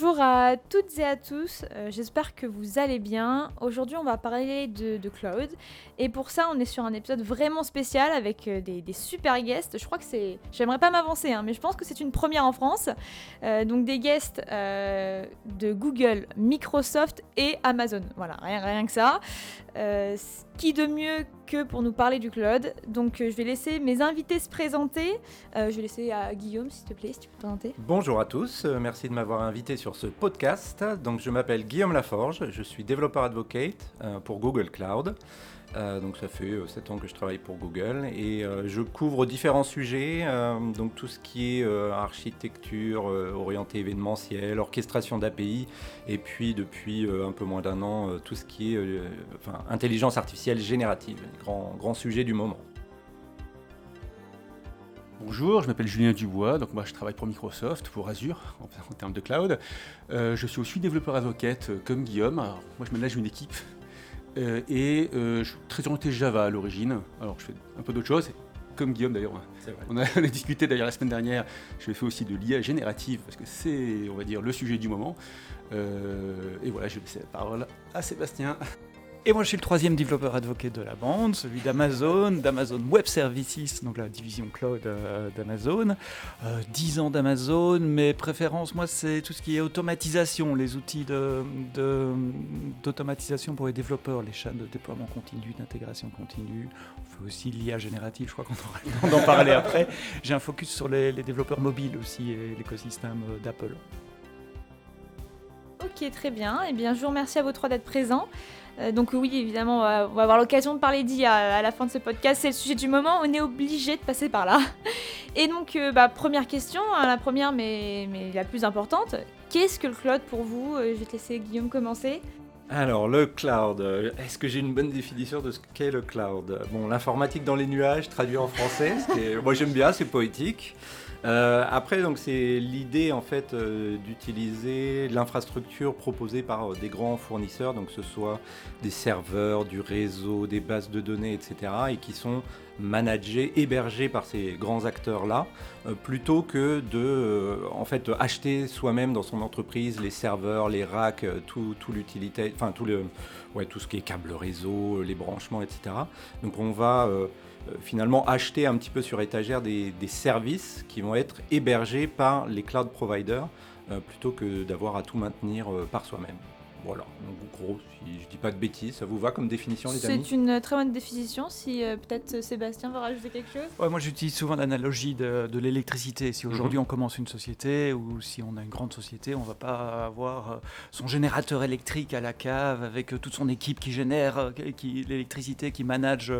bonjour à toutes et à tous, euh, j'espère que vous allez bien. Aujourd'hui on va parler de, cloud et pour ça on est sur un épisode vraiment spécial avec euh, des, super guests. Je crois que c'est... J'aimerais pas m'avancer hein, mais je pense que c'est une première en France. Euh, donc des guests de Google, Microsoft et Amazon. Voilà, rien, rien que ça. qui de mieux pour nous parler du cloud Donc je vais laisser mes invités se présenter. je vais laisser à Guillaume s'il te plaît si tu peux te présenter. Bonjour à tous, merci de m'avoir invité sur ce podcast. Donc, je m'appelle Guillaume Laforge, je suis développeur advocate euh, pour Google Cloud. Euh, donc ça fait 7 euh, ans que je travaille pour Google et je couvre différents sujets, donc tout ce qui est architecture orientée événementielle, orchestration d'API et puis depuis un peu moins d'un an tout ce qui est intelligence artificielle générative, grand, grand sujet du moment. Bonjour, je m'appelle Julien Dubois, donc moi je travaille pour Microsoft, pour Azure en, termes de cloud. Euh, je suis aussi développeur avocate euh, comme Guillaume. moi je manage une équipe euh, et je suis très orienté Java à l'origine. Alors je fais un peu d'autres choses, comme Guillaume d'ailleurs. On a, on a, discuté d'ailleurs la semaine dernière. Je fais aussi de l'IA générative parce que c'est, on va dire, le sujet du moment. et voilà, je vais laisser la parole à Sébastien. Et moi, je suis le troisième développeur advocate de la bande, celui d'Amazon, d'Amazon Web Services, donc la division cloud euh, d'Amazon. Euh, 10 ans d'Amazon, mes préférences, moi, c'est tout ce qui est automatisation, les outils d'automatisation pour les développeurs, les chaînes de déploiement continu, d'intégration continue. On fait aussi l'IA générative, je crois qu'on aura le temps d'en parler après. J'ai un focus sur les, les développeurs mobiles aussi et l'écosystème euh, d'Apple. Ok, très bien. Eh bien, je vous remercie à vous trois d'être présents. Euh, donc oui, évidemment, on va, avoir l'occasion de parler d'IA à, la fin de ce podcast. C'est le sujet du moment. On est obligé de passer par là. Et donc, euh, bah, première question, hein, la première, mais, mais la plus importante. Qu'est-ce que le cloud pour vous euh, Je vais te laisser Guillaume commencer. Alors, le cloud, est-ce que j'ai une bonne définition de ce qu'est le cloud? Bon, l'informatique dans les nuages, traduit en français, moi j'aime bien, c'est poétique. Euh, après, donc c'est l'idée en fait euh, d'utiliser l'infrastructure proposée par euh, des grands fournisseurs, donc que ce soit des serveurs, du réseau, des bases de données, etc., et qui sont managés, hébergés par ces grands acteurs-là, plutôt que de en fait acheter soi-même dans son entreprise les serveurs, les racks, tout, tout l'utilité, enfin tout le, ouais, tout ce qui est câble réseau, les branchements, etc. Donc on va finalement acheter un petit peu sur étagère des, services qui vont être hébergés par les cloud providers euh, plutôt que d'avoir à tout maintenir euh, par soi-même. Voilà, donc gros, si je dis pas de bêtises, ça vous va comme définition, les amis? C'est une très bonne définition. Si euh, peut-être euh, Sébastien va rajouter quelque chose? Ouais, moi, j'utilise souvent l'analogie de, l'électricité. Si aujourd'hui mhm. on commence une société ou si on a une grande société, on va pas avoir euh, son générateur électrique à la cave avec toute son équipe qui génère qui, l'électricité, qui manage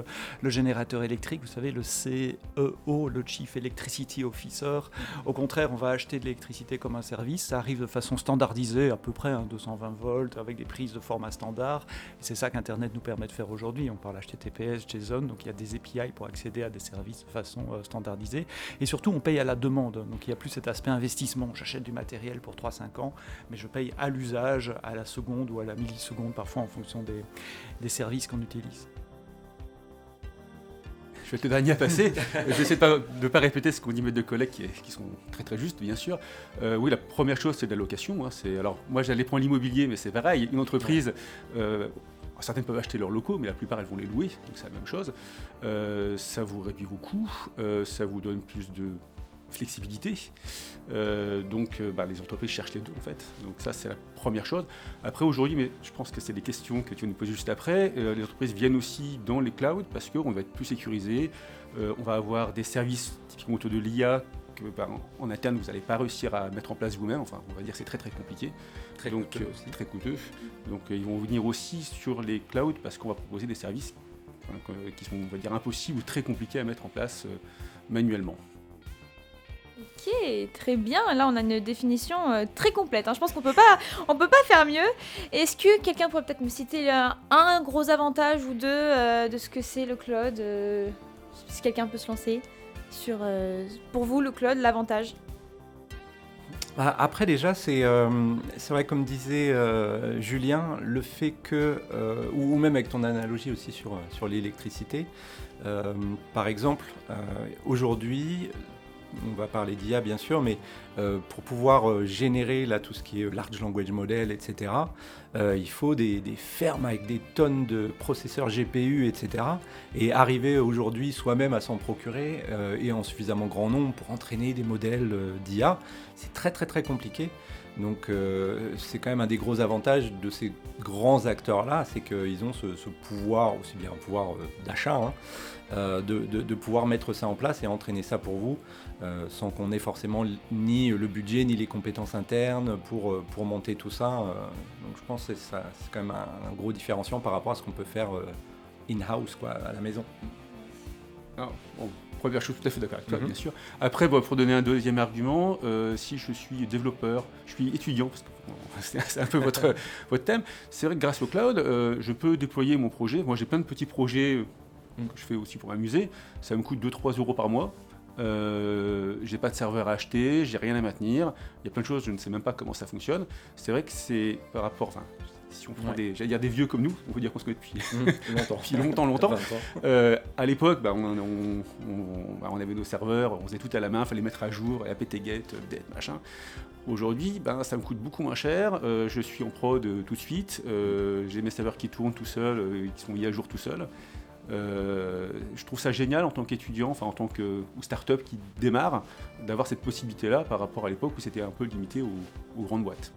le générateur électrique. Vous savez, le CEO, le Chief Electricity Officer. Au contraire, on va acheter de l'électricité comme un service. Ça arrive de façon standardisée, à peu près 220 hein, avec des prises de format standard. C'est ça qu'Internet nous permet de faire aujourd'hui. On parle HTTPS, JSON, donc il y a des API pour accéder à des services de façon euh, standardisée. Et surtout, on paye à la demande. Donc il n'y a plus cet aspect investissement. J'achète du matériel pour 3-5 ans, mais je paye à l'usage, à la seconde ou à la milliseconde, parfois en fonction des services qu'on utilise je vais être le dernier à passer. J'essaie de ne pas, répéter ce qu'on dit mes deux collègues qui, sont très très justes, bien sûr. Euh, oui, la première chose, c'est de la location. Hein. alors, moi, j'allais prendre l'immobilier, mais c'est pareil. Une entreprise, euh, certaines peuvent acheter leurs locaux, mais la plupart, elles vont les louer. Donc, c'est la même chose. Euh, ça vous réduit vos coûts, ça vous donne plus de flexibilité. Euh, donc euh, bah, les entreprises cherchent les deux en fait. Donc ça c'est la première chose. Après aujourd'hui, mais je pense que c'est des questions que tu vas nous poser juste après, euh, les entreprises viennent aussi dans les clouds parce qu'on va être plus sécurisé, on va avoir des services typiquement autour de l'IA que bah, en interne vous n'allez pas réussir à mettre en place vous-même, enfin on va dire c'est très très compliqué. Très donc c'est très coûteux. Donc ils vont venir aussi sur les clouds parce qu'on va proposer des services qui sont on va dire impossibles ou très compliqués à mettre en place manuellement. Ok, très bien. Là, on a une définition euh, très complète. Hein. Je pense qu'on peut pas, on peut pas faire mieux. Est-ce que quelqu'un pourrait peut-être me citer un, gros avantage ou deux euh, de ce que c'est le cloud euh, Si quelqu'un peut se lancer sur, pour vous, le cloud, l'avantage? Bah, après déjà, c'est vrai comme disait Julien, le fait que, ou, même avec ton analogie aussi sur, sur l'électricité, par exemple, aujourd'hui, on va parler d'IA bien sûr, mais pour pouvoir générer là tout ce qui est large language model, etc., il faut des, fermes avec des tonnes de processeurs GPU, etc. Et arriver aujourd'hui soi-même à s'en procurer et en suffisamment grand nombre pour entraîner des modèles d'IA, c'est très très très compliqué. Donc euh, c'est quand même un des gros avantages de ces grands acteurs-là, c'est qu'ils ont ce, pouvoir, aussi bien un pouvoir euh, d'achat, hein, euh, de, pouvoir mettre ça en place et entraîner ça pour vous, sans qu'on ait forcément ni le budget ni les compétences internes pour, pour monter tout ça. donc je pense que c'est quand même un, gros différenciant par rapport à ce qu'on peut faire in-house, à la maison. Première chose, tout à fait d'accord avec toi, mhm. bien sûr. Après, pour donner un deuxième argument, euh, si je suis développeur, je suis étudiant, parce que c'est un peu votre, votre thème, c'est vrai que grâce au cloud, euh, je peux déployer mon projet. Moi, j'ai plein de petits projets euh, que je fais aussi pour m'amuser. Ça me coûte 2-3 euros par mois. Euh, j'ai pas de serveur à acheter, j'ai rien à maintenir. Il y a plein de choses, je ne sais même pas comment ça fonctionne. C'est vrai que c'est par rapport, enfin, si on prend des, dire des vieux comme nous, on peut dire qu'on se connaît depuis mmh, longtemps, depuis longtemps, longtemps. Euh, à l'époque, bah, bah, on, avait nos serveurs, on faisait tout à la main, il fallait mettre à jour, apt-get, update, machin. Aujourd'hui, ben, ça me coûte beaucoup moins cher. Euh, je suis en prod tout de suite. j'ai mes serveurs qui tournent tout seuls, qui sont mis à jour tout seuls. Je trouve ça génial en tant qu'étudiant, enfin en tant que start-up qui démarre, d'avoir cette possibilité-là par rapport à l'époque où c'était un peu limité aux grandes boîtes.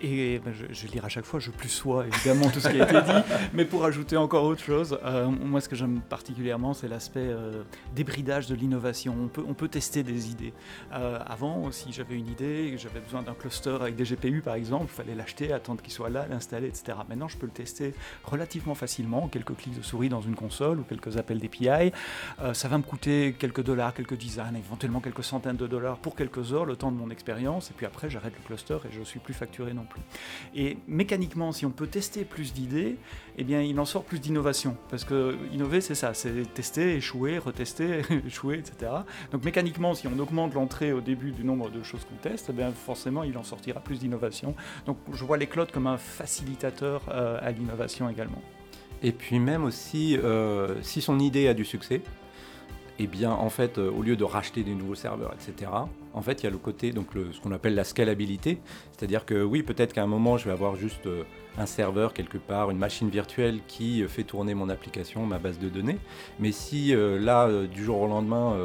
Et ben, je, je, vais lire à chaque fois, je plus sois évidemment tout ce qui a été dit, mais pour ajouter encore autre chose, euh, moi ce que j'aime particulièrement c'est l'aspect euh, débridage de l'innovation. On peut, on peut tester des idées. Euh, avant, si j'avais une idée, j'avais besoin d'un cluster avec des GPU par exemple, il fallait l'acheter, attendre qu'il soit là, l'installer, etc. Maintenant je peux le tester relativement facilement, quelques clics de souris dans une console ou quelques appels d'API. ça va me coûter quelques dollars, quelques dizaines, éventuellement quelques centaines de dollars pour quelques heures, le temps de mon expérience, et puis après j'arrête le cluster et je ne suis plus facturé non et mécaniquement, si on peut tester plus d'idées, eh bien, il en sort plus d'innovation. Parce que innover, c'est ça, c'est tester, échouer, retester, échouer, etc. Donc mécaniquement, si on augmente l'entrée au début du nombre de choses qu'on teste, eh bien, forcément, il en sortira plus d'innovation. Donc je vois les clouds comme un facilitateur euh, à l'innovation également. Et puis même aussi, euh, si son idée a du succès, eh bien, en fait, euh, au lieu de racheter des nouveaux serveurs, etc., en fait, il y a le côté, donc ce qu'on appelle la scalabilité. C'est-à-dire que oui, peut-être qu'à un moment, je vais avoir juste euh, un serveur quelque part, une machine virtuelle qui euh, fait tourner mon application, ma base de données. Mais si là, du jour au lendemain,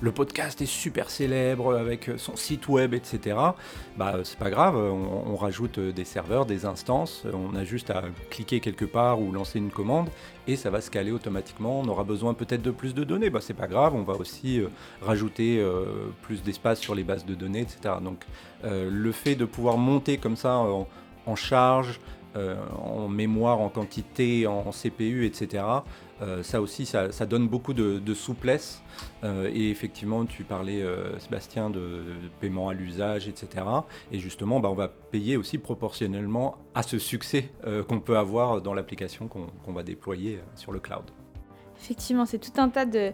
le podcast est super célèbre avec son site web, etc., bah, c'est pas grave, on, rajoute des serveurs, des instances, on a juste à cliquer quelque part ou lancer une commande et ça va scaler automatiquement. On aura besoin peut-être de plus de données, bah, c'est pas grave, on va aussi euh, rajouter euh, plus d'espace sur les bases de données, etc. Donc euh, le fait de pouvoir monter comme ça en charge, en mémoire, en quantité, en, CPU, etc. ça aussi, ça, donne beaucoup de, souplesse. et effectivement, tu parlais, Sébastien, de, paiement à l'usage, etc. Et justement, bah, on va payer aussi proportionnellement à ce succès qu'on peut avoir dans l'application qu'on va déployer sur le cloud. Effectivement, c'est tout un tas de,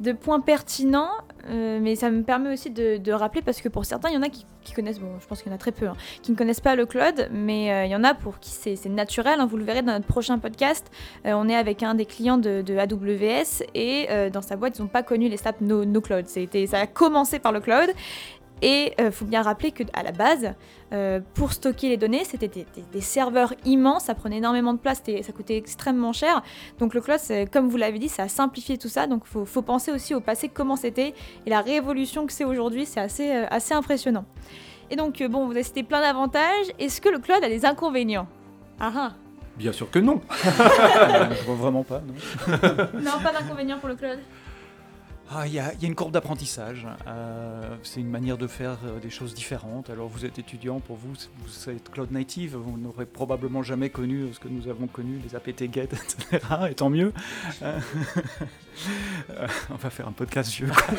de points pertinents, euh, mais ça me permet aussi de, rappeler, parce que pour certains, il y en a qui, connaissent, bon, je pense qu'il y en a très peu, hein, qui ne connaissent pas le cloud, mais euh, il y en a pour qui c'est naturel. Hein, vous le verrez dans notre prochain podcast. Euh, on est avec un des clients de, AWS et dans sa boîte, ils n'ont pas connu les SAP no, no Cloud. Ça a commencé par le cloud et il euh, faut bien rappeler qu'à la base, euh, pour stocker les données, c'était des, serveurs immenses, ça prenait énormément de place, ça coûtait extrêmement cher. Donc le cloud, comme vous l'avez dit, ça a simplifié tout ça. Donc il faut, penser aussi au passé, comment c'était, et la révolution que c'est aujourd'hui, c'est assez, euh, assez impressionnant. Et donc, bon, vous avez cité plein d'avantages. Est-ce que le cloud a des inconvénients? Ah, ah. Bien sûr que non. Je vois vraiment pas. Non, non pas d'inconvénients pour le cloud? Ah, il y, a une courbe d'apprentissage. Euh, c'est une manière de faire euh, des choses différentes. Alors vous êtes étudiant, pour vous, vous êtes cloud native, vous n'aurez probablement jamais connu ce que nous avons connu, les apt-get, etc. Et tant mieux. Euh, on va faire un podcast vieux.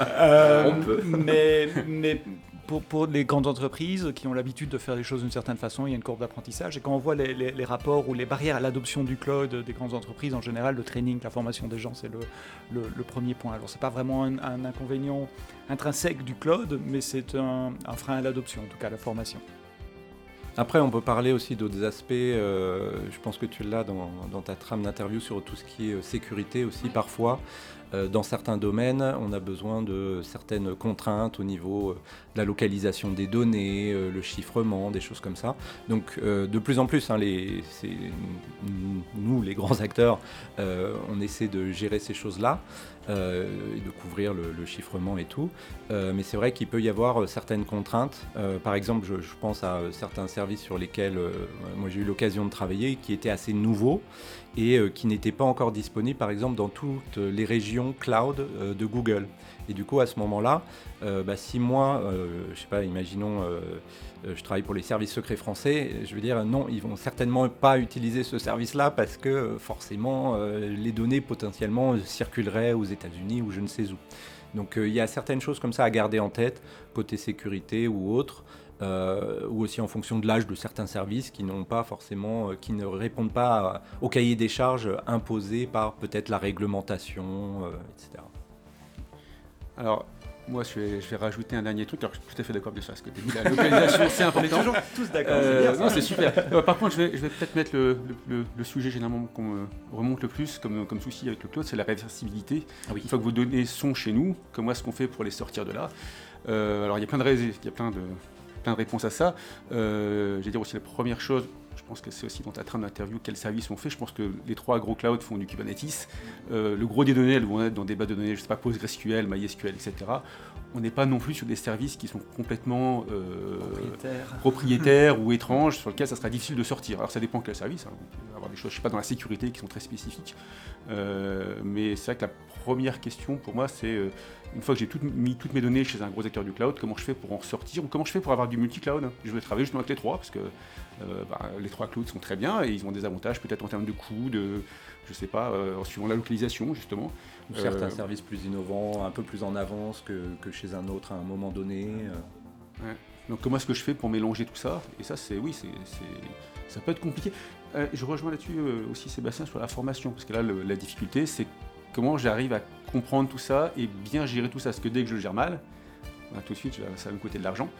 On peut. Mais, mais pour, les grandes entreprises qui ont l'habitude de faire les choses d'une certaine façon, il y a une courbe d'apprentissage. Et quand on voit les, rapports ou les barrières à l'adoption du cloud des grandes entreprises, en général, le training, la formation des gens, c'est le, premier point. Alors, ce n'est pas vraiment un, inconvénient intrinsèque du cloud, mais c'est un, frein à l'adoption, en tout cas à la formation. Après, on peut parler aussi d'autres aspects. je pense que tu l'as dans, dans, ta trame d'interview sur tout ce qui est sécurité aussi parfois. Euh, dans certains domaines, on a besoin de certaines contraintes au niveau euh, de la localisation des données, euh, le chiffrement, des choses comme ça. Donc de plus en plus, hein, nous, les grands acteurs, on essaie de gérer ces choses-là. et de couvrir le, chiffrement et tout. mais c'est vrai qu'il peut y avoir certaines contraintes. par exemple, je, je, pense à certains services sur lesquels moi j'ai eu l'occasion de travailler qui étaient assez nouveaux et euh, qui n'était pas encore disponible par exemple dans toutes les régions cloud euh, de Google. Et du coup à ce moment-là, euh, bah, si moi, je sais pas, imaginons, je travaille pour les services secrets français, je veux dire non, ils vont certainement pas utiliser ce service-là parce que forcément les données potentiellement circuleraient aux États-Unis ou je ne sais où. Donc il y a certaines choses comme ça à garder en tête, côté sécurité ou autre. Euh, ou aussi en fonction de l'âge de certains services qui n'ont pas forcément, euh, qui ne répondent pas au cahier des charges imposé par peut-être la réglementation, euh, etc. Alors, moi, je vais, je vais, rajouter un dernier truc. Alors, je suis tout à fait d'accord, bien sûr, parce que la localisation, c'est important. On est toujours tous d'accord. non, c'est super. par contre, je vais, je vais peut-être mettre le, le, sujet généralement qu'on remonte le plus comme, comme souci avec le cloud, c'est la réversibilité. Ah oui. Une fois que vos données sont chez nous, comment est-ce qu'on fait pour les sortir de là Alors, il y a plein de, il y a plein de plein de réponses à ça. Euh, je vais dire aussi la première chose, je pense que c'est aussi dans ta trame d'interview quels services on fait. Je pense que les trois gros clouds font du Kubernetes. Euh, le gros des données, elles vont être dans des bases de données, je sais pas, PostgreSQL, MySQL, etc. On n'est pas non plus sur des services qui sont complètement euh, propriétaires, ou étranges, sur lesquels ça sera difficile de sortir. Alors ça dépend quel service. Hein. On peut avoir des choses, je sais pas, dans la sécurité qui sont très spécifiques. mais c'est vrai que la première question pour moi, c'est une fois que j'ai mis toutes mes données chez un gros acteur du cloud, comment je fais pour en sortir ou comment je fais pour avoir du multi-cloud? Je vais travailler justement avec les trois parce que euh, bah, les trois clouds sont très bien et ils ont des avantages peut-être en termes de coûts, de, je sais pas, euh, en suivant la localisation justement. Ou certains euh, services plus innovants, un peu plus en avance que, chez un autre à un moment donné. Donc comment est-ce que je fais pour mélanger tout ça? Et ça, c'est oui, c'est, ça peut être compliqué. je rejoins là-dessus aussi Sébastien sur la formation, parce que là, la difficulté, c'est comment j'arrive à comprendre tout ça et bien gérer tout ça. Parce que dès que je le gère mal, bah, tout de suite, ça va me coûter de l'argent.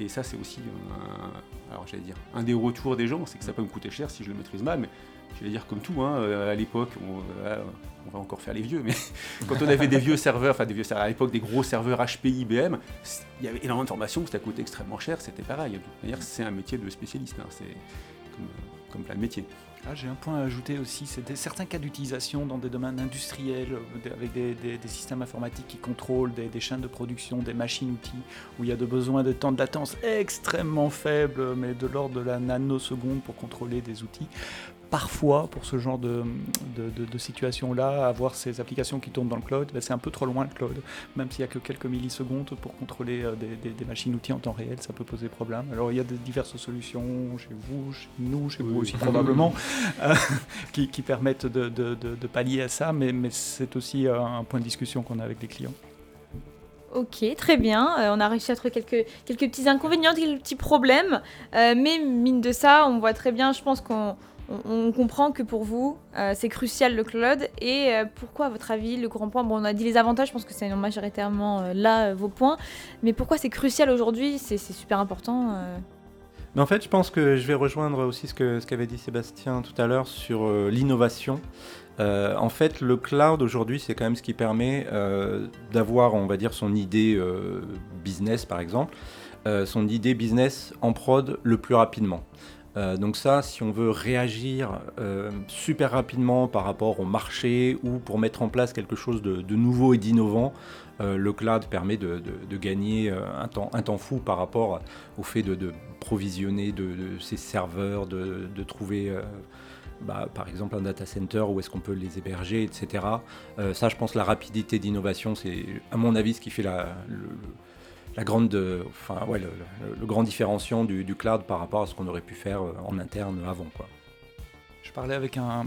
Et ça, c'est aussi un, alors, j'allais dire, un des retours des gens, c'est que ça peut me coûter cher si je le maîtrise mal. Mais je vais dire comme tout, hein, euh, à l'époque, euh, on, va encore faire les vieux, mais quand on avait des vieux serveurs, enfin des vieux serveurs, à l'époque des gros serveurs HP, IBM, il y avait énormément de formations, ça coûtait extrêmement cher, c'était pareil. D'ailleurs, c'est un métier de spécialiste, hein, c'est comme plein de métiers. Ah, j'ai un point à ajouter aussi, c'est certains cas d'utilisation dans des domaines industriels, euh, avec des, systèmes informatiques qui contrôlent des, chaînes de production, des machines-outils, où il y a de besoins de temps de latence extrêmement faibles, mais de l'ordre de la nanoseconde pour contrôler des outils parfois, pour ce genre de, de, situation-là, avoir ces applications qui tournent dans le cloud, ben, c'est un peu trop loin le cloud. Même s'il n'y a que quelques millisecondes pour contrôler euh, des, machines-outils en temps réel, ça peut poser problème. Alors il y a de diverses solutions chez vous, chez nous, chez vous aussi probablement, euh, qui, permettent de, pallier à ça, mais, mais c'est aussi euh, un point de discussion qu'on a avec les clients. Ok, très bien. on a réussi à trouver quelques, quelques petits inconvénients, quelques petits problèmes. mais mine de ça, on voit très bien, je pense qu'on on, comprend que pour vous, euh, c'est crucial le cloud. Et euh, pourquoi, à votre avis, le grand point? On a dit les avantages, je pense que c'est majoritairement euh, là vos points. Mais pourquoi c'est crucial aujourd'hui? C'est super important. En fait, je pense que je vais rejoindre aussi ce qu'avait ce qu'avait dit Sébastien tout à l'heure sur l'innovation. en fait, le cloud aujourd'hui, c'est quand même ce qui permet d'avoir, on va dire, son idée business, par exemple, son idée business en prod le plus rapidement. Euh, donc ça, si on veut réagir euh, super rapidement par rapport au marché ou pour mettre en place quelque chose de, nouveau et d'innovant, euh, le cloud permet de, gagner un temps, fou par rapport au fait de, provisionner de, ces serveurs, de, trouver... Bah, par exemple un data center, où est-ce qu'on peut les héberger, etc. ça, je pense, la rapidité d'innovation, c'est à mon avis ce qui fait la, la grande, enfin, ouais, le, grand différenciant du, du, cloud par rapport à ce qu'on aurait pu faire euh, en interne avant. Quoi parlais avec un,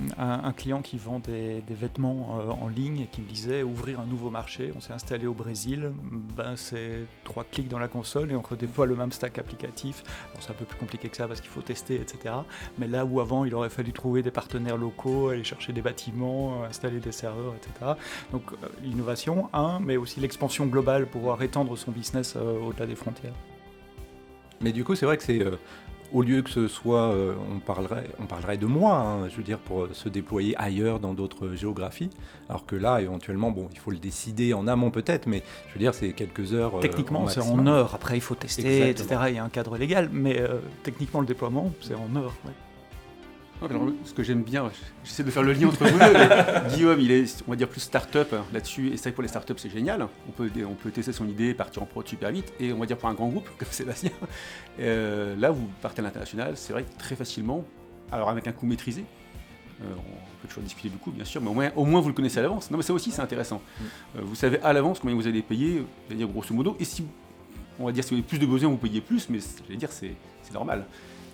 client qui vend des, vêtements euh, en ligne et qui me disait ouvrir un nouveau marché. On s'est installé au Brésil. Ben, c'est trois clics dans la console et on redéploie le même stack applicatif. c'est un peu plus compliqué que ça parce qu'il faut tester, etc. Mais là où avant il aurait fallu trouver des partenaires locaux, aller chercher des bâtiments, euh, installer des serveurs, etc. Donc euh, l'innovation, un, mais aussi l'expansion globale, pouvoir étendre son business au-delà des frontières. Mais du coup, c'est vrai que c'est au lieu que ce soit, euh, on, parlerait, on parlerait de mois, hein, je veux dire, pour se déployer ailleurs dans d'autres géographies. Alors que là, éventuellement, bon, il faut le décider en amont peut-être, mais je veux dire, c'est quelques heures. Techniquement, c'est en heures. Après, il faut tester, etc. Il y a un cadre légal, mais techniquement, le déploiement, c'est en heures. Ce que j'aime bien, j'essaie de faire le lien entre vous deux. Guillaume, il est, on va dire, plus start-up là-dessus. Et c'est vrai que pour les start-up, c'est génial. On peut, on peut tester son idée, partir en prod super vite. Et on va dire pour un grand groupe comme Sébastien, euh, là, vous partez à l'international, c'est vrai très facilement. Alors avec un coût maîtrisé. Euh, on peut toujours discuter du coût, bien sûr, mais au moins, au moins vous le connaissez à l'avance. Non, mais ça aussi, c'est intéressant. Mm. Euh, vous savez à l'avance combien vous allez payer, dire grosso modo. Et si, on va dire, si vous avez plus de besoins, vous payez plus, mais je vais dire, c'est normal.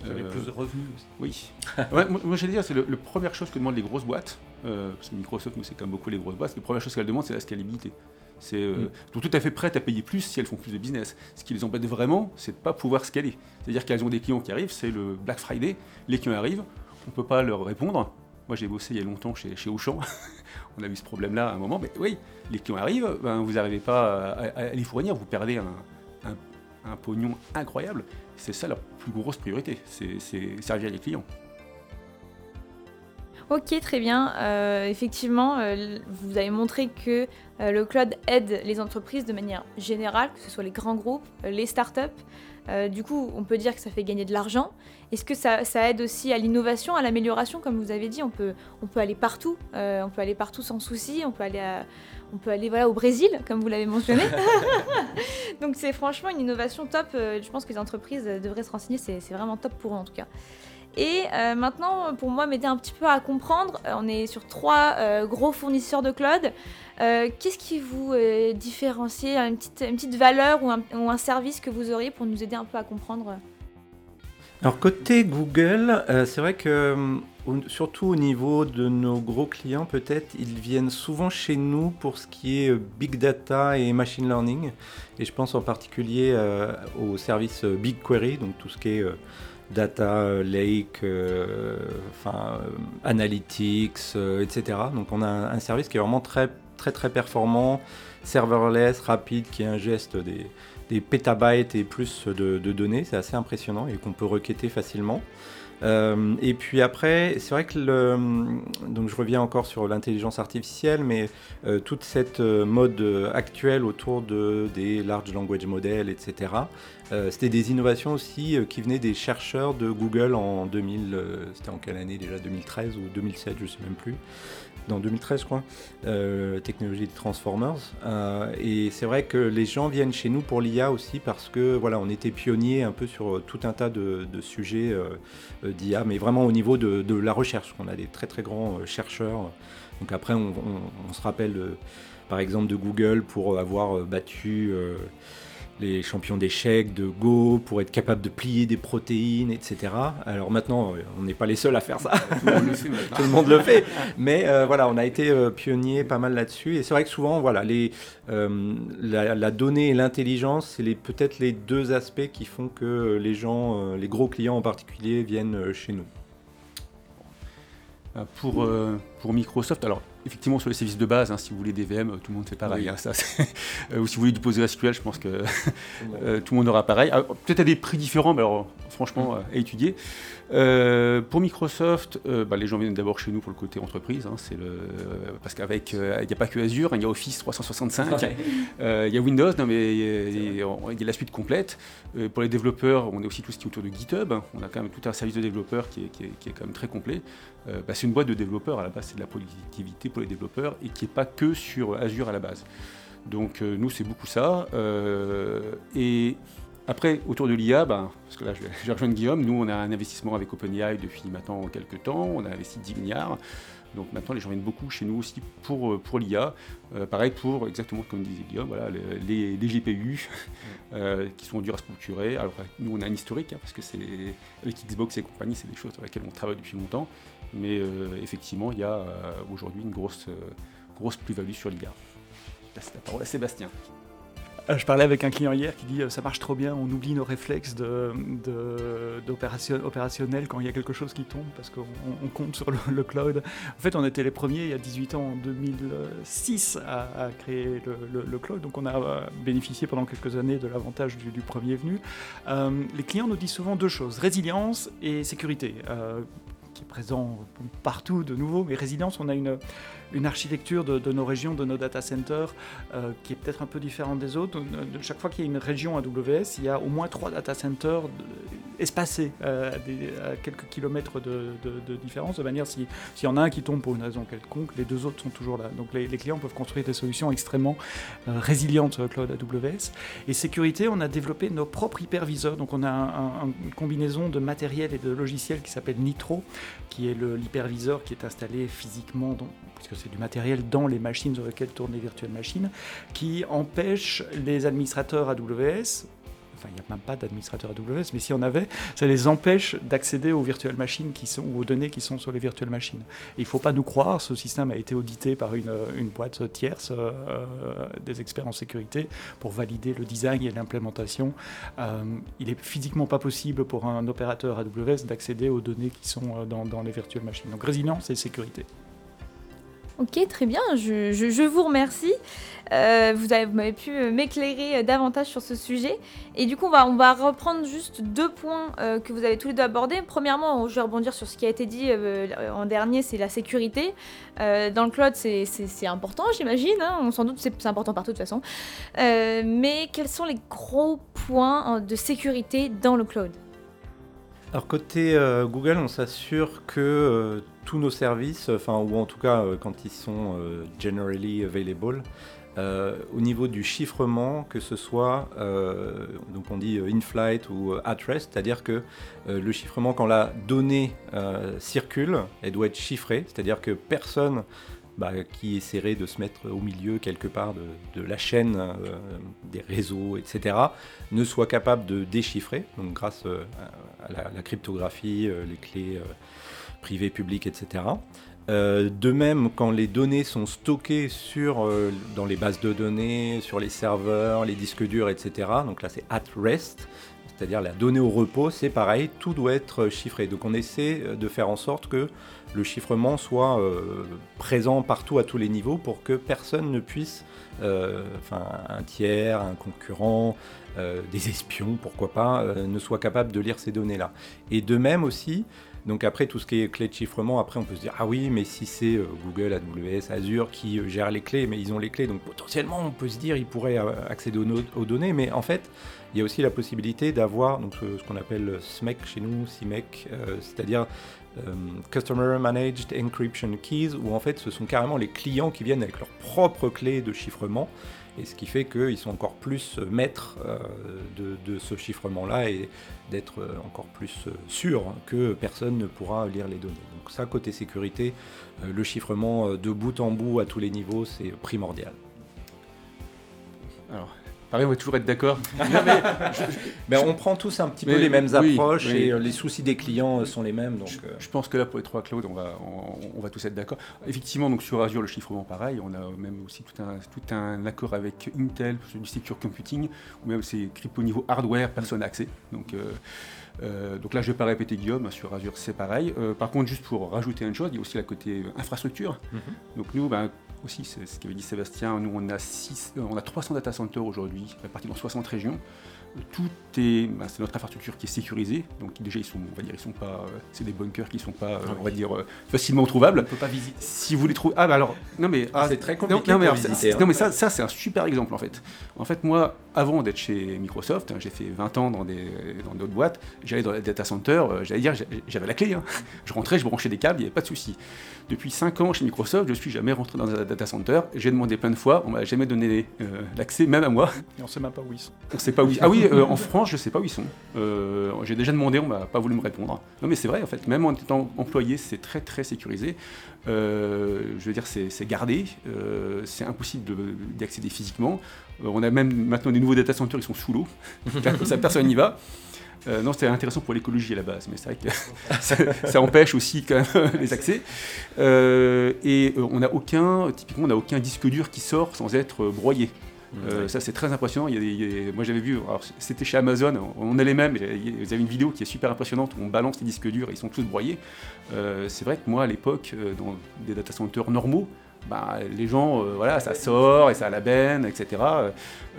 Vous avez plus de revenus aussi. Oui. ouais, moi, j'allais dire, c'est la première chose que demandent les grosses boîtes. Euh, parce que Microsoft, nous, c'est comme beaucoup les grosses boîtes. La première chose qu'elles demandent, c'est la scalabilité. C'est euh, mm. tout à fait prêtes à payer plus si elles font plus de business. Ce qui les embête vraiment, c'est de ne pas pouvoir scaler. C'est-à-dire qu'elles ont des clients qui arrivent, c'est le Black Friday, les clients arrivent, on ne peut pas leur répondre. Moi, j'ai bossé il y a longtemps chez, chez Auchan. on a vu ce problème-là à un moment. Mais oui, les clients arrivent, ben, vous n'arrivez pas à, les fournir, vous perdez un, un pognon incroyable. C'est ça leur plus grosse priorité, c'est servir les clients. Ok, très bien. Euh, effectivement, euh, vous avez montré que euh, le cloud aide les entreprises de manière générale, que ce soit les grands groupes, les startups. du coup, on peut dire que ça fait gagner de l'argent. Est-ce que ça, aide aussi à l'innovation, à l'amélioration Comme vous avez dit, on peut, on peut aller partout. on peut aller partout sans souci. On peut aller à, on peut aller voilà, au Brésil, comme vous l'avez mentionné. Donc c'est franchement une innovation top. Euh, je pense que les entreprises devraient se renseigner, c'est vraiment top pour eux en tout cas. Et euh, maintenant, pour moi, m'aider un petit peu à comprendre, euh, on est sur trois gros fournisseurs de cloud. Qu'est-ce qui vous différencie une petite, valeur ou un, ou un, service que vous auriez pour nous aider un peu à comprendre? Alors côté Google, c'est vrai que surtout au niveau de nos gros clients, peut-être, ils viennent souvent chez nous pour ce qui est euh, big data et machine learning. Et je pense en particulier euh, au service euh, BigQuery, donc tout ce qui est data lake, enfin analytics, etc. Donc on a un, service qui est vraiment très très très performant, serverless, rapide, qui ingeste des, des pétabytes et plus de, de données. C'est assez impressionnant et qu'on peut requêter facilement. Euh, et puis après, c'est vrai que le, donc je reviens encore sur l'intelligence artificielle, mais euh, toute cette euh, mode actuelle autour de, des large language models, etc. c'était des innovations aussi qui venaient des chercheurs de Google en 2000, c'était en quelle année déjà? 2013 ou 2007, je ne sais même plus dans 2013 je crois, euh, technologie de Transformers. Euh, et c'est vrai que les gens viennent chez nous pour l'IA aussi parce que voilà, on était pionniers un peu sur tout un tas de, sujets euh, d'IA, mais vraiment au niveau de, la recherche. On a des très très grands chercheurs. Donc après, on se rappelle par exemple de Google pour avoir battu les champions d'échecs, de Go, pour être capable de plier des protéines, etc. Alors maintenant, euh, on n'est pas les seuls à faire ça. Tout le monde le fait. Mais euh, voilà, on a été euh, pionniers pas mal là-dessus. Et c'est vrai que souvent, voilà, les, la, donnée et l'intelligence, c'est peut-être les deux aspects qui font que les gens, les gros clients en particulier, viennent chez nous. Pour, pour Microsoft, alors effectivement sur les services de base, hein, si vous voulez des VM, tout le monde fait pareil. Hein, ça, euh, ou si vous voulez du PostgreSQL, je pense que euh, tout le monde aura pareil. Peut-être à des prix différents, mais alors franchement à étudier. Euh, pour Microsoft, bah, les gens viennent d'abord chez nous pour le côté entreprise. Hein, c'est le, parce qu'avec, il n'y a pas que Azure, il y a Office 365, il y a Windows, non, mais il y, a la suite complète. pour les développeurs, on a aussi tout ce qui est autour de GitHub. On a quand même tout un service de développeurs qui est, qui est, qui est quand même très complet. Bah, c'est une boîte de développeurs à la base, c'est de la productivité pour les développeurs et qui n'est pas que sur Azure à la base. Donc euh, nous, c'est beaucoup ça. Euh, et après, autour de l'IA, ben, parce que là, je vais, rejoindre Guillaume, nous, on a un investissement avec OpenAI depuis maintenant quelques temps, on a investi 10 milliards. Donc maintenant, les gens viennent beaucoup chez nous aussi pour, euh, pour l'IA. pareil pour, exactement comme disait Guillaume, voilà, les, les, GPU qui sont durs à structurer. Alors nous, on a un historique, hein, parce que c'est avec Xbox et compagnie, c'est des choses sur lesquelles on travaille depuis longtemps. Mais euh, effectivement, il y a euh, aujourd'hui une grosse, euh, grosse plus-value sur l'IA. la parole à Sébastien. Euh, je parlais avec un client hier qui dit euh, ça marche trop bien, on oublie nos réflexes opérationnels quand il y a quelque chose qui tombe parce qu'on compte sur le, cloud. En fait, on était les premiers il y a 18 ans, en 2006, à, créer le, cloud. Donc on a euh, bénéficié pendant quelques années de l'avantage du, premier venu. les clients nous disent souvent deux choses, résilience et sécurité. qui est présent partout de nouveau, mais résilience, on a une, une architecture de, nos régions, de nos data centers, euh, qui est peut-être un peu différente des autres. De, chaque fois qu'il y a une région AWS, il y a au moins trois data centers espacés euh, à, quelques kilomètres de, différence, de manière s'il y en a un qui tombe pour une raison quelconque, les deux autres sont toujours là. Donc les, clients peuvent construire des solutions extrêmement euh, résilientes cloud AWS. Et sécurité, on a développé nos propres hyperviseurs. Donc on a une combinaison de matériel et de logiciels qui s'appelle Nitro, qui est l'hyperviseur qui est installé physiquement, puisque c'est du matériel dans les machines sur lesquelles tournent les virtuelles machines, qui empêche les administrateurs AWS, enfin il n'y a même pas d'administrateurs AWS, mais si on avait, ça les empêche d'accéder aux virtuelles machines qui sont, ou aux données qui sont sur les virtuelles machines. il ne faut pas nous croire, ce système a été audité par une, une boîte tierce, euh, des experts en sécurité, pour valider le design et l'implémentation. Euh, il est physiquement pas possible pour un opérateur AWS d'accéder aux données qui sont euh, dans les virtuelles machines. Donc résilience et sécurité. Ok, très bien, je, vous remercie. Euh, vous m'avez pu euh, m'éclairer euh, davantage sur ce sujet. Et du coup, on va, reprendre juste deux points que vous avez tous les deux abordés. Premièrement, je vais rebondir sur ce qui a été dit en dernier, c'est la sécurité. dans le cloud, c'est important, j'imagine. Hein. on s'en doute, c'est important partout de toute façon. mais quels sont les gros points de sécurité dans le cloud? Alors côté Google, on s'assure que tous nos services, enfin, ou en tout cas euh, quand ils sont euh, generally available, euh, au niveau du chiffrement, que ce soit, donc on dit in-flight ou at rest, c'est-à-dire que le chiffrement, quand la donnée circule, elle doit être chiffrée, c'est-à-dire que personne bah, qui essaierait de se mettre au milieu quelque part de, la chaîne des réseaux, etc., ne soit capable de déchiffrer, donc grâce la, cryptographie, les clés privé, public, etc. Euh, de même, quand les données sont stockées euh, dans les bases de données, sur les serveurs, les disques durs, etc., donc là c'est at rest, c'est-à-dire la donnée au repos, c'est pareil, tout doit être chiffré. Donc on essaie de faire en sorte que le chiffrement soit euh, présent partout à tous les niveaux pour que personne ne puisse, enfin un tiers, un concurrent, des espions, pourquoi pas, ne soit capable de lire ces données-là. Et de même aussi, donc après, tout ce qui est clé de chiffrement, après on peut se dire, ah oui, mais si c'est euh, Google, AWS, Azure qui euh, gèrent les clés, mais ils ont les clés, donc potentiellement on peut se dire, ils pourraient euh, accéder aux, données, mais en fait, il y a aussi la possibilité d'avoir ce, qu'on appelle SMEC chez nous, CIMEC, c'est-à-dire Customer Managed Encryption Keys, où en fait ce sont carrément les clients qui viennent avec leurs propres clés de chiffrement et ce qui fait qu'ils sont encore plus euh, maîtres euh, de, ce chiffrement-là et d'être euh, encore plus sûrs que personne ne pourra lire les données. Donc ça, côté sécurité, le chiffrement de bout en bout à tous les niveaux, c'est primordial. Alors, Pareil, on va toujours être d'accord. mais, on prend tous un petit peu les mêmes approches et euh, les soucis des clients euh, sont les mêmes. Donc, euh. je, pense que là, pour les trois clouds, on va, on, va tous être d'accord. Effectivement, donc sur Azure, le chiffrement, pareil. On a même aussi tout un, tout un accord avec Intel sur du secure computing, ou même c'est crypto niveau hardware, personne n'a accès. Donc, donc là, je ne vais pas répéter Guillaume, sur Azure c'est pareil. par contre, juste pour rajouter une chose, il y a aussi la côté infrastructure. Mhm. Donc nous, ben, aussi, c'est ce qu'avait dit Sébastien. Nous, on a, six, on a 300 data centers aujourd'hui, répartis dans 60 régions bah, c'est notre infrastructure qui est sécurisée. Donc déjà ils sont, on va dire, ils sont pas, euh, c'est des bunkers qui sont pas, euh, ah on va dire, euh, facilement trouvables. On peut pas visiter. Si vous les trouvez, ah bah alors, non mais ah, c'est très compliqué. Non, mais, non, mais ça, ça c'est un super exemple en fait. En fait moi, avant d'être chez Microsoft, hein, j'ai fait 20 ans dans des, dans d'autres boîtes. J'allais dans les data centers, j'allais dire, j'avais la clé. Hein. Je rentrais, je branchais des câbles, il n'y avait pas de souci. Depuis 5 ans chez Microsoft, je suis jamais rentré dans un data center. J'ai demandé plein de fois, on m'a jamais donné l'accès, même à moi. Et on sait même pas où ils sont. On sait pas où. Ah oui, en France, je sais pas où ils sont. Euh, j'ai déjà demandé, on m'a pas voulu me répondre. Non, mais c'est vrai, en fait, même en étant employé, c'est très très sécurisé. Euh, je veux dire, c'est gardé, euh, c'est impossible d'y accéder physiquement. on a même maintenant des nouveaux data centers qui sont sous l'eau, comme ça personne n'y va. non, c'était intéressant pour l'écologie à la base, mais c'est vrai que ça, empêche aussi quand même les accès. et on n'a aucun, typiquement, on n'a aucun disque dur qui sort sans être broyé. Euh, ça, c'est très impressionnant. Il y a moi, j'avais vu, c'était chez Amazon, on est les mêmes. Vous avez une vidéo qui est super impressionnante où on balance les disques durs et ils sont tous broyés. Euh, c'est vrai que moi, à l'époque, dans des data centers normaux, bah, les gens, euh, voilà, ça sort et ça a la benne, etc.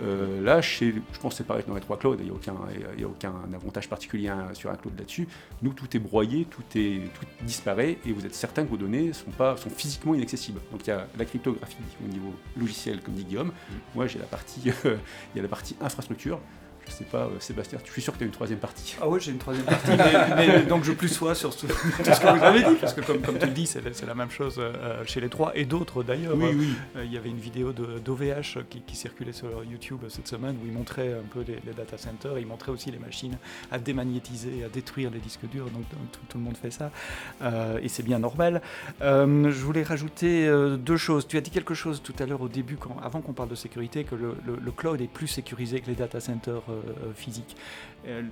Euh, là, chez, je pense que c'est pareil dans les trois clouds, il n'y a, aucun, a aucun avantage particulier sur un cloud là-dessus. Nous, tout est broyé, tout, est, tout disparaît et vous êtes certain que vos données sont, pas, sont physiquement inaccessibles. Donc il y a la cryptographie au niveau logiciel, comme dit Guillaume. Mm. Moi, j'ai la partie, il y a la partie infrastructure. Je sais pas, euh, Sébastien, je suis sûr que tu as une troisième partie. Ah oui, j'ai une troisième partie, mais, donc je plus sois sur tout, ce que vous avez dit, parce que comme, comme tu le dis, c'est la même chose euh, chez les trois et d'autres d'ailleurs. Oui, oui. Euh, il y avait une vidéo d'OVH qui, circulait sur YouTube cette semaine où il montrait un peu les, data centers, il montrait aussi les machines à démagnétiser, à détruire les disques durs, donc tout, le monde fait ça, et c'est bien normal. je voulais rajouter deux choses. Tu as dit quelque chose tout à l'heure au début, quand, avant qu'on parle de sécurité, que le, le, cloud est plus sécurisé que les data centers euh, physique. Euh,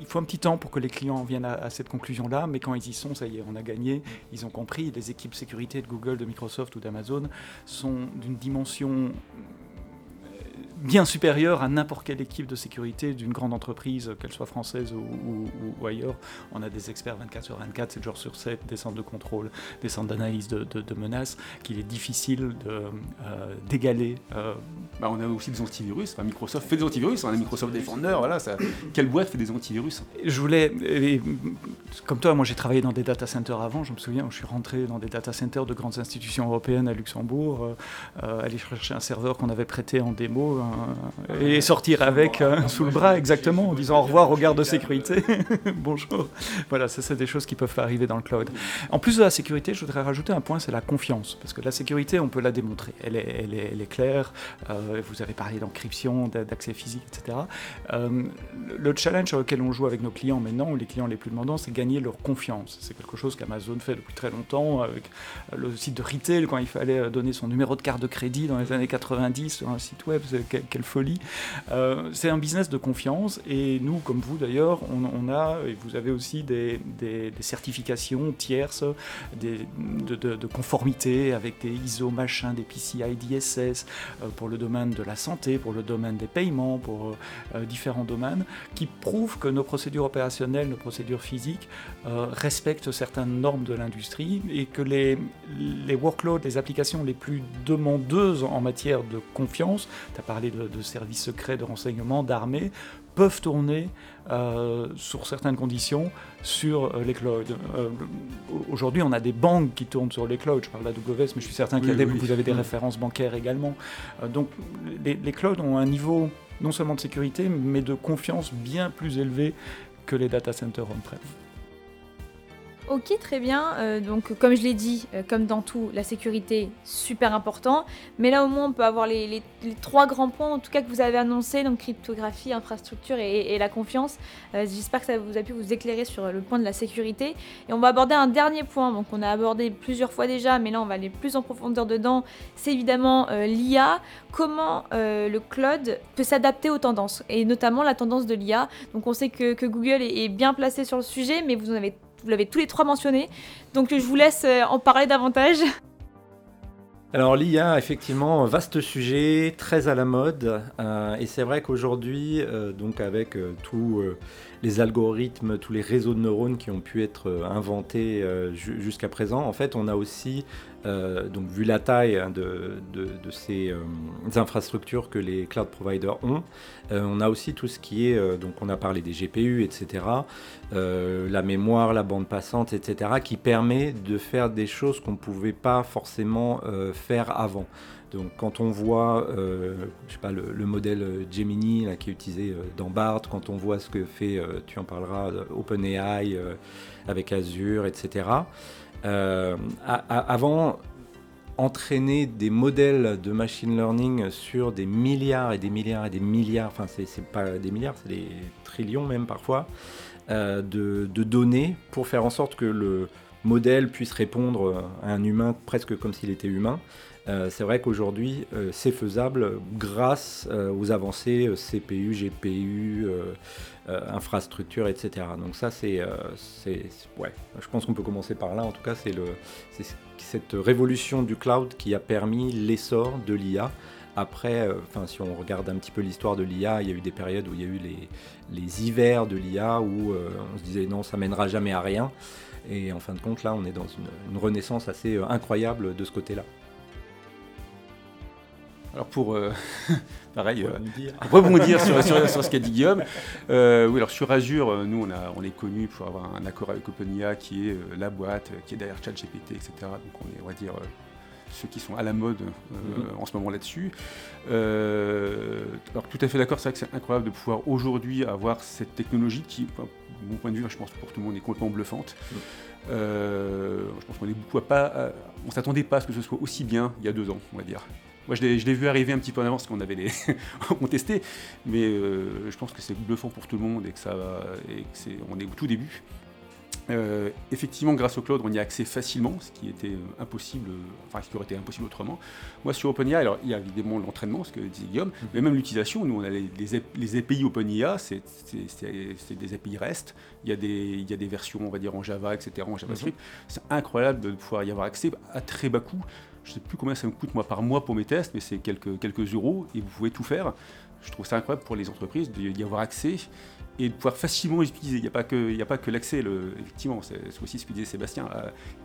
il faut un petit temps pour que les clients viennent à, cette conclusion-là, mais quand ils y sont, ça y est, on a gagné. Ils ont compris. Les équipes sécurité de Google, de Microsoft ou d'Amazon sont d'une dimension bien supérieur à n'importe quelle équipe de sécurité d'une grande entreprise, qu'elle soit française ou, ailleurs. On a des experts 24 sur 24, 7 jours sur 7, des centres de contrôle, des centres d'analyse de, menaces, qu'il est difficile euh, d'égaler. Euh. Bah, on a aussi des antivirus. Microsoft fait des antivirus. On a Microsoft Defender. Voilà, ça... Quelle boîte fait des antivirus? Je voulais, comme toi, moi j'ai travaillé dans des data centers avant. Je me souviens, je suis rentré dans des data centers de grandes institutions européennes à Luxembourg, euh, aller chercher un serveur qu'on avait prêté en démo, et sortir avec euh, sous le bras, exactement, en disant au revoir au gardes de sécurité. Bonjour. Voilà, ça, c'est des choses qui peuvent arriver dans le cloud. En plus de la sécurité, je voudrais rajouter un point, c'est la confiance. Parce que la sécurité, on peut la démontrer. Elle est claire. Euh, vous avez parlé d'encryption, d'accès physique, etc. Euh, le challenge sur lequel on joue avec nos clients maintenant, ou les clients les plus demandants, c'est gagner leur confiance. C'est quelque chose qu'Amazon fait depuis très longtemps, avec le site de retail, quand il fallait donner son numéro de carte de crédit dans les années 90 sur un site web quelle folie. Euh, c'est un business de confiance et nous, comme vous d'ailleurs, on, a, et vous avez aussi des, certifications tierces de, conformité avec des ISO machin, des PCI DSS euh, pour le domaine de la santé, pour le domaine des paiements, pour euh, différents domaines, qui prouvent que nos procédures opérationnelles, nos procédures physiques respectent certaines normes de l'industrie et que les, les workloads, les applications les plus demandeuses en matière de confiance, tu as parlé de, services secrets de renseignement, d'armée, peuvent tourner euh, sur certaines conditions sur euh, les clouds. Euh, aujourd'hui, on a des banques qui tournent sur les clouds. Je parle d'AWS, mais je suis certain que vous avez des références bancaires également. donc, les, les, clouds ont un niveau non seulement de sécurité, mais de confiance bien plus élevé que les data centers on-prem. Ok, très bien. Euh, donc, comme je l'ai dit, euh, comme dans tout, la sécurité, super important. Mais là, au moins, on peut avoir les, trois grands points, en tout cas, que vous avez annoncés, donc cryptographie, infrastructure et, la confiance. Euh, j'espère que ça vous a pu vous éclairer sur le point de la sécurité. Et on va aborder un dernier point, donc on a abordé plusieurs fois déjà, mais là, on va aller plus en profondeur dedans. C'est évidemment l'IA. Comment le cloud peut s'adapter aux tendances, et notamment la tendance de l'IA. Donc, on sait que, Google est, est bien placé sur le sujet, mais vous en avez vous l'avez tous les trois mentionné. Donc je vous laisse euh, en parler davantage. Alors l'IA, effectivement, vaste sujet, très à la mode, euh, et c'est vrai qu'aujourd'hui, euh, donc avec tous les algorithmes, tous les réseaux de neurones qui ont pu être inventés jusqu'à présent, en fait, on a aussi euh, donc vu la taille hein, de, ces euh, infrastructures que les cloud providers ont, euh, on a aussi tout ce qui est, donc on a parlé des GPU, etc., la mémoire, la bande passante, etc., qui permet de faire des choses qu'on ne pouvait pas forcément faire avant. Donc quand on voit, je sais pas, le, modèle Gemini qui est utilisé dans BART, quand on voit ce que fait, tu en parleras, OpenAI avec Azure, etc. Euh, avant, entraîner des modèles de machine learning sur des milliards et des milliards et des milliards, enfin c'est pas des milliards, c'est des trillions même parfois, euh, de, données pour faire en sorte que le modèle puisse répondre à un humain presque comme s'il était humain. Euh, c'est vrai qu'aujourd'hui, c'est faisable grâce aux avancées CPU, GPU, euh, infrastructures, etc. Donc ça, c'est, euh, ouais, je pense qu'on peut commencer par là. En tout cas, c'est, cette révolution du cloud qui a permis l'essor de l'IA Après, si on regarde un petit peu l'histoire de l'IA, il y a eu des périodes où il y a eu les, les hivers de l'IA où on se disait non, ça mènera jamais à rien. Et en fin de compte, là, on est dans une, renaissance assez incroyable de ce côté-là. Alors pour euh, pareil, rebondir, sur, sur, ce qu'a dit Guillaume. oui, alors sur Azure, nous on, a, on est connu pour avoir un accord avec OpenIA qui est la boîte qui est derrière ChatGPT, etc. Donc on est, on va dire, ceux qui sont à la mode mm-hmm. en ce moment là-dessus. alors tout à fait d'accord, c'est vrai que c'est incroyable de pouvoir aujourd'hui avoir cette technologie qui, de mon point de vue, je pense que pour tout le monde est complètement bluffante. Mm. je pense qu'on est beaucoup à pas, on s'attendait pas à ce que ce soit aussi bien il y a deux ans, on va dire. Moi, je l'ai vu arriver un petit peu en avance parce qu'on avait les testé, mais euh, je pense que c'est bluffant pour tout le monde et que ça et que c'est, on est au tout début. Euh, effectivement, grâce au cloud, on y a accès facilement, ce qui était euh, impossible, enfin ce qui aurait été impossible autrement. Moi, sur OpenIA, alors il y a évidemment l'entraînement, ce que disait Guillaume, mm-hmm. mais même l'utilisation. Nous, on a les, les, API OpenIA, c'est des API REST. Il y, a des, il y a des versions, on va dire, en Java, etc., en JavaScript. Mm-hmm. C'est incroyable de pouvoir y avoir accès à très bas coût je ne sais plus combien ça me coûte moi par mois pour mes tests, mais c'est quelques, euros et vous pouvez tout faire. Je trouve ça incroyable pour les entreprises d'y avoir accès et de pouvoir facilement l'utiliser. Il n'y a pas que, l'accès, effectivement, c'est aussi ce que disait Sébastien.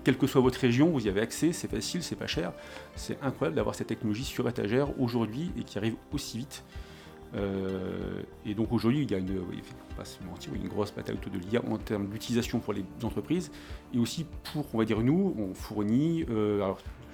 quelle que soit votre région, vous y avez accès, c'est facile, c'est pas cher. C'est incroyable d'avoir cette technologie sur étagère aujourd'hui et qui arrive aussi vite. Euh, et donc aujourd'hui, il y a une, grosse bataille autour de l'IA en termes d'utilisation pour les entreprises et aussi pour, on va dire, nous, on fournit, euh,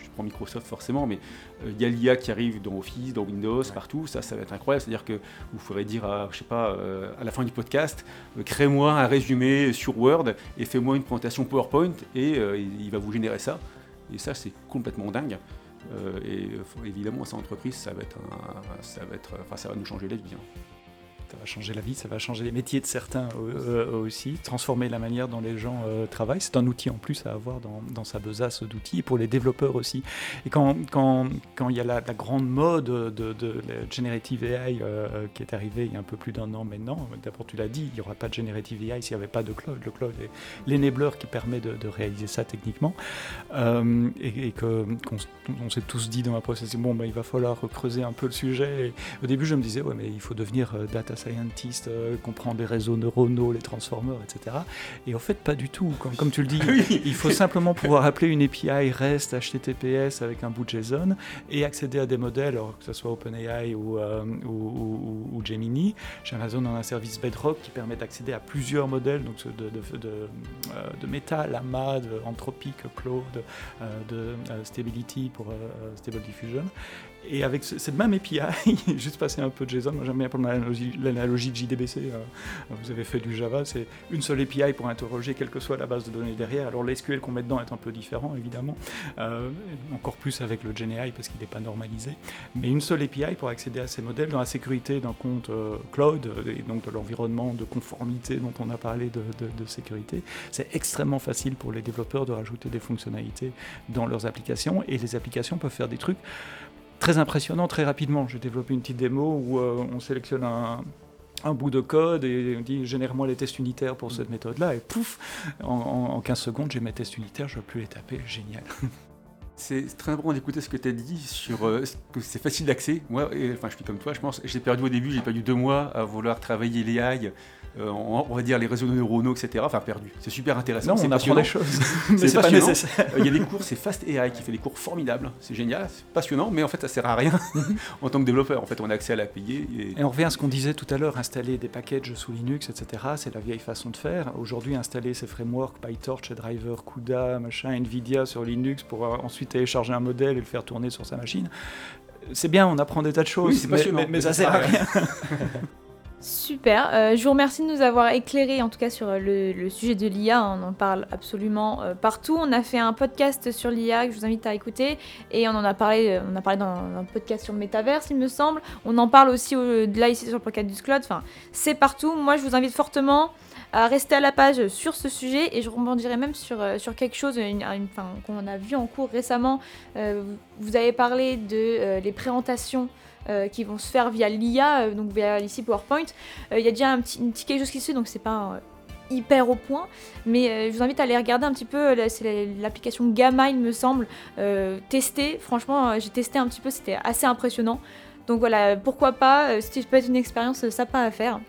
prends Microsoft forcément, mais euh, il y a l'IA qui arrive dans Office, dans Windows, partout, ça, ça va être incroyable. C'est-à-dire que vous pourrez dire, à, je sais pas, euh, à la fin du podcast, euh, crée-moi un résumé sur Word et fais-moi une présentation PowerPoint et il va vous générer ça. Et ça, c'est complètement dingue. et évidemment, sa entreprise, ça va être, ça va être, enfin, ça va nous changer la vie. Hein ça va changer la vie, ça va changer les métiers de certains euh, euh, aussi, transformer la manière dont les gens euh, travaillent. C'est un outil en plus à avoir dans, sa besace d'outils, pour les développeurs aussi. Et quand, quand, quand il y a la, grande mode de, Generative AI qui est arrivée il y a un peu plus d'un an maintenant, d'abord tu l'as dit, il n'y aura pas de Generative AI s'il n'y avait pas de cloud. Le cloud est l'enabler qui permet de, réaliser ça techniquement. et, que, qu'on s'est tous dit dans la process, bon, ben, il va falloir creuser un peu le sujet. au début, je me disais, ouais, mais il faut devenir data scientist, euh, comprend des réseaux neuronaux, les transformers, etc. Et en fait, pas du tout. Comme, comme tu le dis, il faut simplement pouvoir appeler une API REST HTTPS avec un bout de JSON et accéder à des modèles, que ce soit OpenAI ou, euh, ou, ou, Gemini. Chez Amazon, on a un service Bedrock qui permet d'accéder à plusieurs modèles, donc de, de, de, euh, de Meta, Lama, de Anthropic, Cloud, de Stability pour Stable Diffusion. Et avec cette même API, juste passer un peu de JSON, moi j'aime bien prendre l'analogie de JDBC, euh, vous avez fait du Java, c'est une seule API pour interroger quelle que soit la base de données derrière. Alors l'SQL qu'on met dedans est un peu différent évidemment, euh, encore plus avec le GenAI parce qu'il n'est pas normalisé, mais une seule API pour accéder à ces modèles dans la sécurité d'un compte euh, cloud et donc de l'environnement de conformité dont on a parlé de, de sécurité, c'est extrêmement facile pour les développeurs de rajouter des fonctionnalités dans leurs applications. Et les applications peuvent faire des trucs très impressionnant très rapidement. J'ai développé une petite démo où euh, on sélectionne un, bout de code et on dit génère-moi les tests unitaires pour cette méthode-là et pouf, en, 15 secondes j'ai mes tests unitaires, je ne veux plus les taper, génial. C'est très important d'écouter ce que tu as dit sur euh, que c'est facile d'accès. Moi, enfin, je suis comme toi, je pense. J'ai perdu au début, j'ai perdu deux mois à vouloir travailler les AI euh, on, va dire les réseaux neuronaux, etc. Enfin, perdu. C'est super intéressant. Non, on apprend des choses. c'est pas nécessaire. Il y a des cours, c'est Fast AI qui fait des cours formidables. C'est génial, c'est passionnant, mais en fait, ça sert à rien en tant que développeur. En fait, on a accès à la payer. Et... on revient à ce qu'on disait tout à l'heure installer des packages sous Linux, etc. C'est la vieille façon de faire. Aujourd'hui, installer ces frameworks, PyTorch, Driver, CUDA, machin, Nvidia sur Linux pour euh, ensuite télécharger un modèle et le faire tourner sur sa machine. C'est bien, on apprend des tas de choses, mais, mais, mais, ça sert à rien. Super, euh, je vous remercie de nous avoir éclairé en tout cas sur le, sujet de l'IA, on en parle absolument euh, partout. On a fait un podcast sur l'IA que je vous invite à écouter et on en a parlé, euh, dans un podcast sur le métaverse il me semble. On en parle aussi là ici sur le podcast du Cloud, c'est partout. Moi je vous invite fortement à rester à la page sur ce sujet et je rebondirai même sur, sur quelque chose qu'on a vu en cours récemment. vous avez parlé de les présentations euh, qui vont se faire via l'IA, euh, donc via ici PowerPoint. Euh, il y a déjà un petit, quelque chose qui se fait, donc c'est pas hyper au point, mais je vous invite à aller regarder un petit peu, c'est l'application Gamma il me semble, tester, franchement j'ai testé un petit peu, c'était assez impressionnant. Donc voilà, pourquoi pas, si ça peut être une expérience sympa à faire.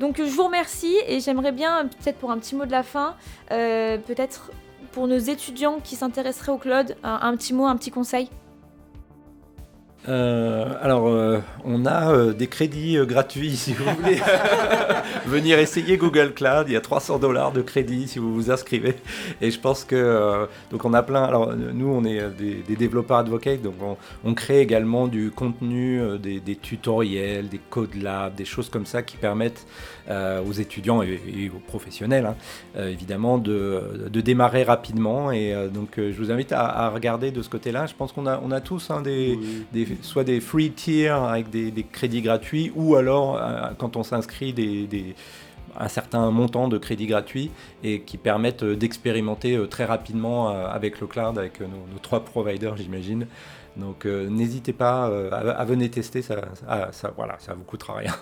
Donc je vous remercie et j'aimerais bien, peut-être pour un petit mot de la fin, peut-être pour nos étudiants qui s'intéresseraient au cloud, un petit mot, un petit conseil euh, alors, euh, on a euh, des crédits gratuits si vous voulez venir essayer Google Cloud. Il y a 300 dollars de crédit si vous vous inscrivez. Et je pense que donc on a plein. Alors nous, on est des, développeurs advocates, donc on, crée également du contenu, des, tutoriels, des code labs, des choses comme ça qui permettent aux étudiants et, aux professionnels, hein, évidemment, de, démarrer rapidement. Et donc, je vous invite à, regarder de ce côté-là. Je pense qu'on a, on a tous hein, des, des soit des free tiers avec des, crédits gratuits, ou alors euh, quand on s'inscrit des, un certain montant de crédits gratuits et qui permettent euh, d'expérimenter euh, très rapidement avec le cloud, avec nos, trois providers, j'imagine. Donc n'hésitez pas à, venir tester, ça, ça, ça, voilà, ça vous coûtera rien.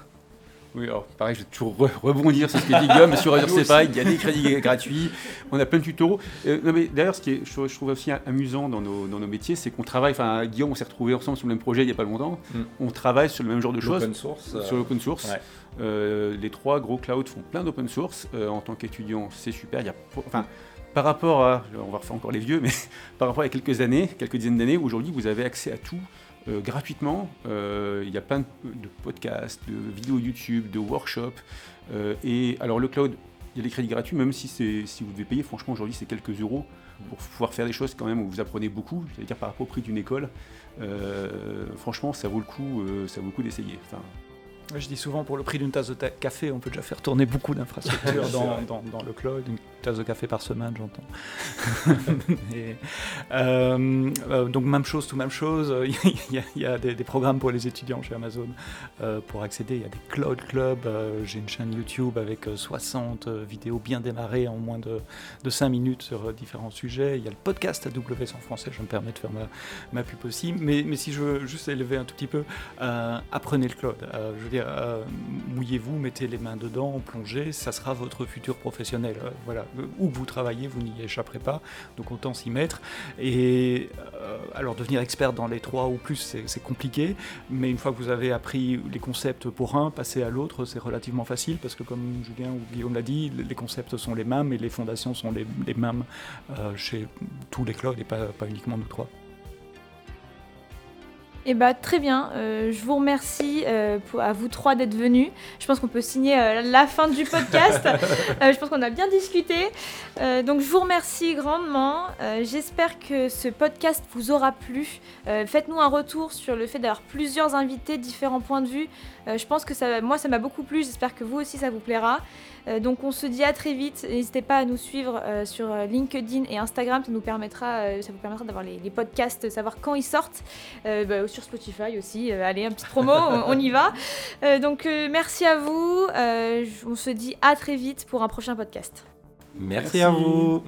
Oui, alors pareil, je vais toujours rebondir sur ce que dit Guillaume, mais sur Azure c'est pareil, il y a des crédits gratuits, on a plein de tutos. Euh, mais d'ailleurs, ce qui je, trouve aussi amusant dans nos, dans nos métiers, c'est qu'on travaille, enfin Guillaume, on s'est retrouvés ensemble sur le même projet il n'y a pas longtemps, mm. on travaille sur le même genre de choses. Source, sur euh, l'open source. Euh, les trois gros clouds font plein d'open source. en tant qu'étudiant, c'est super. Il y a, enfin, par rapport à, on va refaire encore les vieux, mais par rapport à quelques années, quelques dizaines d'années, aujourd'hui, vous avez accès à tout. Euh, gratuitement. Euh, il y a plein de, podcasts, de vidéos YouTube, de workshops. Euh, et alors le cloud, il y a des crédits gratuits, même si, si vous devez payer, franchement aujourd'hui c'est quelques euros pour pouvoir faire des choses quand même où vous apprenez beaucoup, c'est-à-dire par rapport au prix d'une école. franchement ça vaut le coup, ça vaut le coup d'essayer. Je dis souvent, pour le prix d'une tasse de café, on peut déjà faire tourner beaucoup d'infrastructures dans, dans, le cloud. Une tasse de café par semaine, j'entends. Euh, euh, donc, même chose, tout même chose. Il y a, des, des, programmes pour les étudiants chez Amazon euh, pour accéder. Il y a des cloud clubs. J'ai une chaîne YouTube avec 60 vidéos bien démarrées en moins de, de 5 minutes sur différents sujets. Il y a le podcast AWS en français. Je me permets de faire ma, ma pub aussi. Mais, mais si je veux juste élever un tout petit peu, apprenez le cloud. je veux euh, mouillez-vous, mettez les mains dedans, plongez, ça sera votre futur professionnel. Euh, voilà, où vous travaillez, vous n'y échapperez pas, donc autant s'y mettre. Et euh, alors devenir expert dans les trois ou plus, c'est compliqué, mais une fois que vous avez appris les concepts pour un, passer à l'autre, c'est relativement facile parce que comme Julien ou Guillaume l'a dit, les concepts sont les mêmes et les fondations sont les, mêmes chez tous les clouds et pas, pas uniquement nous trois. Eh bah, très bien, euh, je vous remercie euh, à vous trois d'être venus. Je pense qu'on peut signer euh, la fin du podcast. je pense qu'on a bien discuté. donc je vous remercie grandement. J'espère que ce podcast vous aura plu. Faites-nous un retour sur le fait d'avoir plusieurs invités, différents points de vue. je pense que ça, moi ça m'a beaucoup plu. J'espère que vous aussi ça vous plaira. Euh, donc on se dit à très vite. N'hésitez pas à nous suivre euh, sur euh, LinkedIn et Instagram. Ça, nous permettra, ça vous permettra d'avoir les, podcasts, savoir quand ils sortent. Bah, sur Spotify aussi. allez, un petit promo, on, y va. donc merci à vous. on se dit à très vite pour un prochain podcast. merci. à vous.